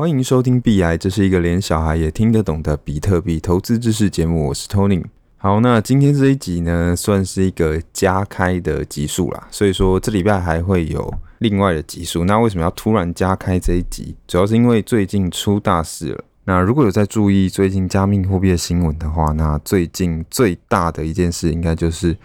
欢迎收听币爱，这是一个连小孩也听得懂的比特币投资知识节目。我是 Tony。好，那今天这一集呢，算是一个加开的集数啦，所以说这礼拜还会有另外的集数。那为什么要突然加开这一集？主要是因为最近出大事了。那如果有在注意最近加密货币的新闻的话，那最近最大的一件事，应该就是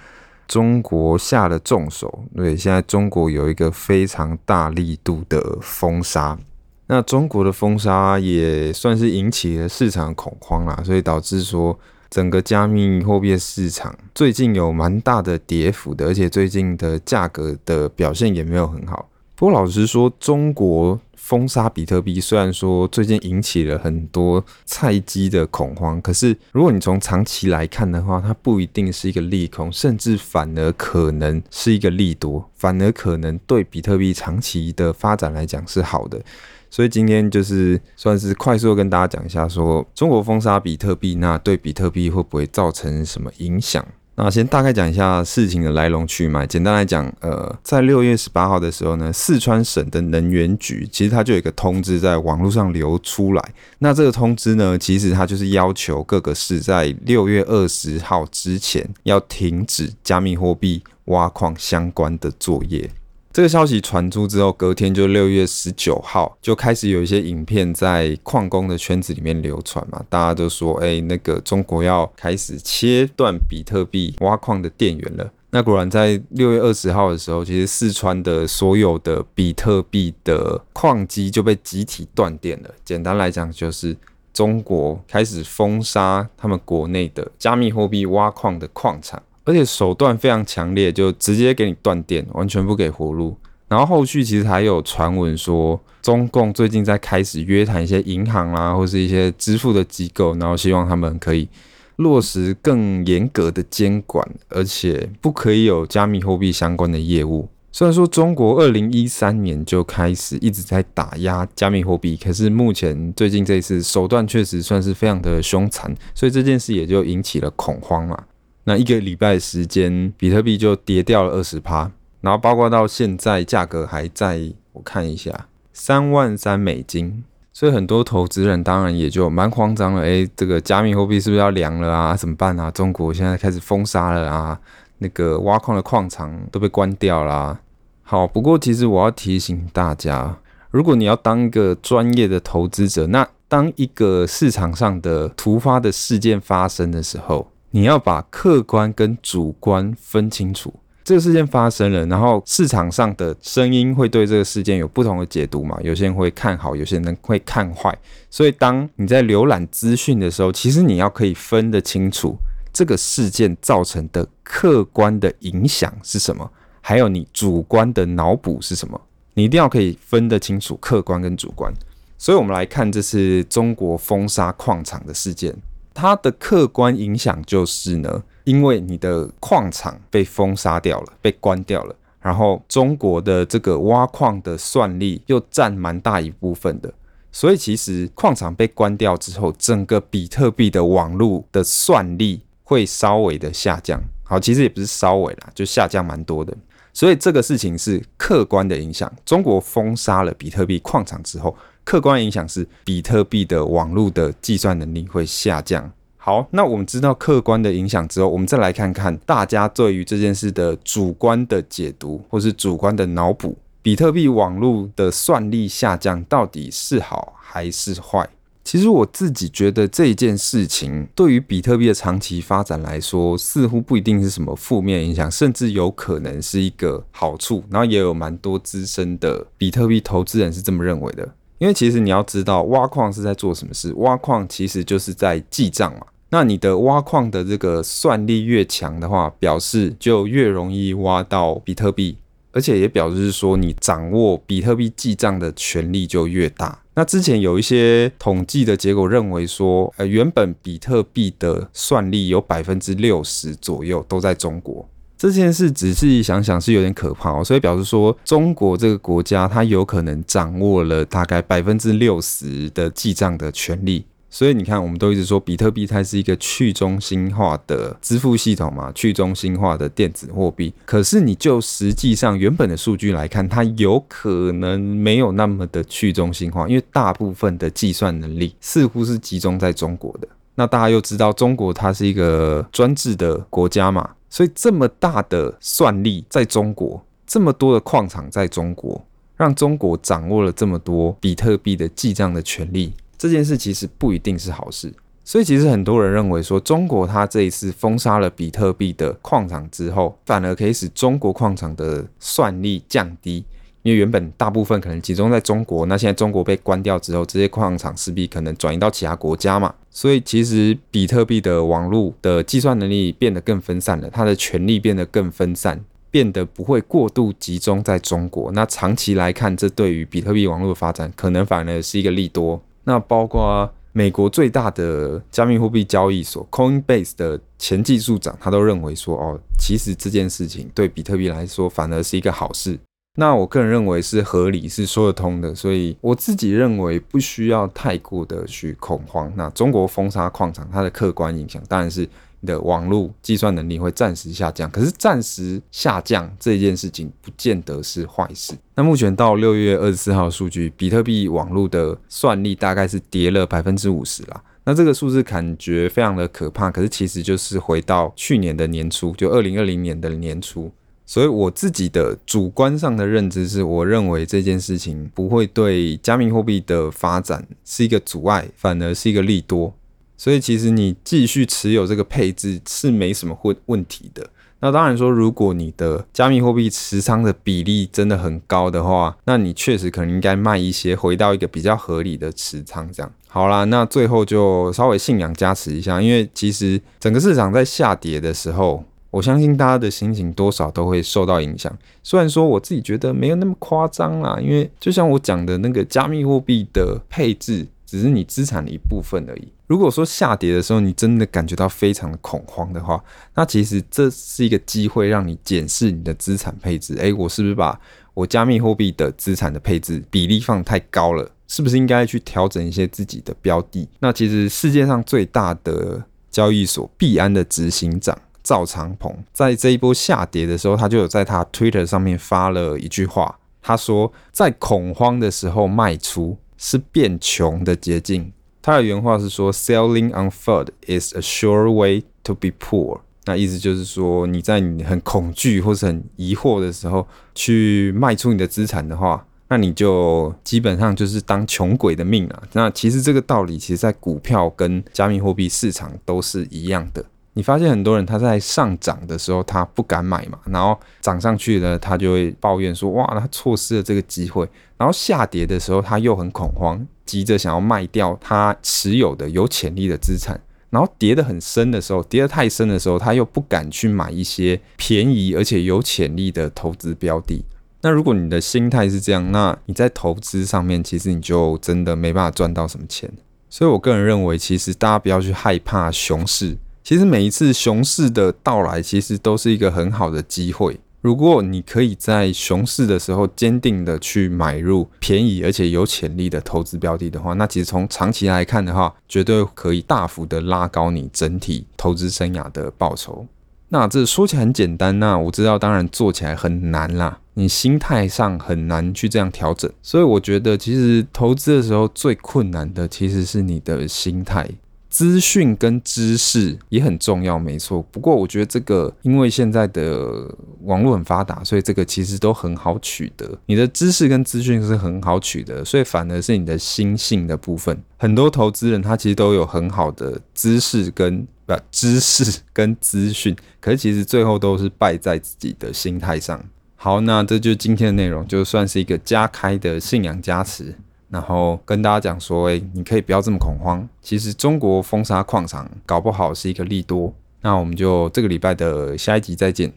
中国下了重手。对，现在中国有一个非常大力度的封杀。那中国的封杀也算是引起了市场恐慌啦，所以导致说整个加密货币市场最近有蛮大的跌幅的，而且最近的价格的表现也没有很好。不过老实说，中国封杀比特币虽然说最近引起了很多菜鸡的恐慌，可是如果你从长期来看的话，它不一定是一个利空，甚至反而可能是一个利多，反而可能对比特币长期的发展来讲是好的。所以今天就是算是快速跟大家讲一下，说中国封杀比特币，那对比特币会不会造成什么影响？那先大概讲一下事情的来龙去脉。简单来讲，呃，在六月十八号的时候呢，四川省的能源局其实它就有一个通知在网络上流出来。那这个通知呢，其实它就是要求各个市在六月二十号之前要停止加密货币挖矿相关的作业。这个消息传出之后，隔天就六月十九号就开始有一些影片在矿工的圈子里面流传嘛，大家都说，哎，那个中国要开始切断比特币挖矿的电源了。那果然在六月二十号的时候，其实四川的所有的比特币的矿机就被集体断电了。简单来讲，就是中国开始封杀他们国内的加密货币挖矿的矿场。而且手段非常强烈，就直接给你断电，完全不给活路。然后后续其实还有传闻说，中共最近在开始约谈一些银行啦，或是一些支付的机构，然后希望他们可以落实更严格的监管，而且不可以有加密货币相关的业务。虽然说中国二零一三年就开始一直在打压加密货币，可是目前最近这一次手段确实算是非常的凶残，所以这件事也就引起了恐慌嘛。那一个礼拜时间，比特币就跌掉了二十趴，然后包括到现在价格还在，我看一下三万三美金，所以很多投资人当然也就蛮慌张了，诶，这个加密货币是不是要凉了啊？怎么办啊？中国现在开始封杀了啊，那个挖矿的矿场都被关掉了啊。好，不过其实我要提醒大家，如果你要当一个专业的投资者，那当一个市场上的突发的事件发生的时候，你要把客观跟主观分清楚。这个事件发生了，然后市场上的声音会对这个事件有不同的解读嘛？有些人会看好，有些人会看坏。所以当你在浏览资讯的时候，其实你要可以分得清楚这个事件造成的客观的影响是什么，还有你主观的脑补是什么。你一定要可以分得清楚客观跟主观。所以我们来看这次中国封杀矿场的事件。它的客观影响就是呢，因为你的矿场被封杀掉了，被关掉了，然后中国的这个挖矿的算力又占蛮大一部分的，所以其实矿场被关掉之后，整个比特币的网络的算力会稍微的下降。好，其实也不是稍微啦，就下降蛮多的。所以这个事情是客观的影响。中国封杀了比特币矿场之后。客观影响是比特币的网络的计算能力会下降。好，那我们知道客观的影响之后，我们再来看看大家对于这件事的主观的解读，或是主观的脑补。比特币网络的算力下降到底是好还是坏？其实我自己觉得这一件事情对于比特币的长期发展来说，似乎不一定是什么负面影响，甚至有可能是一个好处。然后也有蛮多资深的比特币投资人是这么认为的。因为其实你要知道，挖矿是在做什么事？挖矿其实就是在记账嘛。那你的挖矿的这个算力越强的话，表示就越容易挖到比特币，而且也表示说你掌握比特币记账的权力就越大。那之前有一些统计的结果认为说，呃，原本比特币的算力有百分之六十左右都在中国。这件事仔细想想是有点可怕哦，所以表示说中国这个国家它有可能掌握了大概百分之六十的记账的权利，所以你看，我们都一直说比特币它是一个去中心化的支付系统嘛，去中心化的电子货币。可是你就实际上原本的数据来看，它有可能没有那么的去中心化，因为大部分的计算能力似乎是集中在中国的。那大家又知道，中国它是一个专制的国家嘛，所以这么大的算力在中国，这么多的矿场在中国，让中国掌握了这么多比特币的记账的权利。这件事其实不一定是好事，所以其实很多人认为说，中国它这一次封杀了比特币的矿场之后，反而可以使中国矿场的算力降低，因为原本大部分可能集中在中国，那现在中国被关掉之后，这些矿场势必可能转移到其他国家嘛，所以其实比特币的网络的计算能力变得更分散了，它的权力变得更分散，变得不会过度集中在中国。那长期来看，这对于比特币网络的发展，可能反而是一个利多。那包括美国最大的加密货币交易所 Coinbase 的前技术长，他都认为说，哦，其实这件事情对比特币来说反而是一个好事。那我个人认为是合理，是说得通的，所以我自己认为不需要太过的去恐慌。那中国封杀矿场，它的客观影响当然是你。的网络计算能力会暂时下降，可是暂时下降这件事情不见得是坏事。那目前到六月二十四号数据，比特币网络的算力大概是跌了百分之五十啦。那这个数字感觉非常的可怕，可是其实就是回到去年的年初，就二零二零年的年初。所以我自己的主观上的认知是，我认为这件事情不会对加密货币的发展是一个阻碍，反而是一个利多。所以其实你继续持有这个配置是没什么问问题的。那当然说，如果你的加密货币持仓的比例真的很高的话，那你确实可能应该卖一些，回到一个比较合理的持仓。这样好啦，那最后就稍微信仰加持一下，因为其实整个市场在下跌的时候，我相信大家的心情多少都会受到影响。虽然说我自己觉得没有那么夸张啦，因为就像我讲的那个加密货币的配置。只是你资产的一部分而已。如果说下跌的时候，你真的感觉到非常的恐慌的话，那其实这是一个机会，让你检视你的资产配置。诶，我是不是把我加密货币的资产的配置比例放太高了？是不是应该去调整一些自己的标的？那其实世界上最大的交易所币安的执行长赵长鹏，在这一波下跌的时候，他就有在他 Twitter 上面发了一句话，他说：“在恐慌的时候卖出。”是变穷的捷径。他的原话是说：“Selling on FUD is a sure way to be poor。”那意思就是说，你在你很恐惧或是很疑惑的时候，去卖出你的资产的话，那你就基本上就是当穷鬼的命啊。那其实这个道理，其实在股票跟加密货币市场都是一样的。你发现很多人他在上涨的时候他不敢买嘛，然后涨上去呢他就会抱怨说，哇，他错失了这个机会。然后下跌的时候他又很恐慌，急着想要卖掉他持有的有潜力的资产。然后跌得很深的时候，跌得太深的时候，他又不敢去买一些便宜而且有潜力的投资标的。那如果你的心态是这样，那你在投资上面其实你就真的没办法赚到什么钱。所以我个人认为，其实大家不要去害怕熊市。其实每一次熊市的到来，其实都是一个很好的机会。如果你可以在熊市的时候坚定的去买入便宜而且有潜力的投资标的的话，那其实从长期来看的话，绝对可以大幅的拉高你整体投资生涯的报酬。那这说起来很简单，那我知道，当然做起来很难啦。你心态上很难去这样调整，所以我觉得其实投资的时候最困难的其实是你的心态。资讯跟知识也很重要，没错。不过我觉得这个，因为现在的网络很发达，所以这个其实都很好取得。你的知识跟资讯是很好取得，所以反而是你的心性的部分。很多投资人他其实都有很好的知识跟不知识跟资讯，可是其实最后都是败在自己的心态上。好，那这就是今天的内容，就算是一个加开的信仰加持。然后跟大家讲说，诶，你可以不要这么恐慌。其实中国封杀矿场，搞不好是一个利多。那我们就这个礼拜的下一集再见。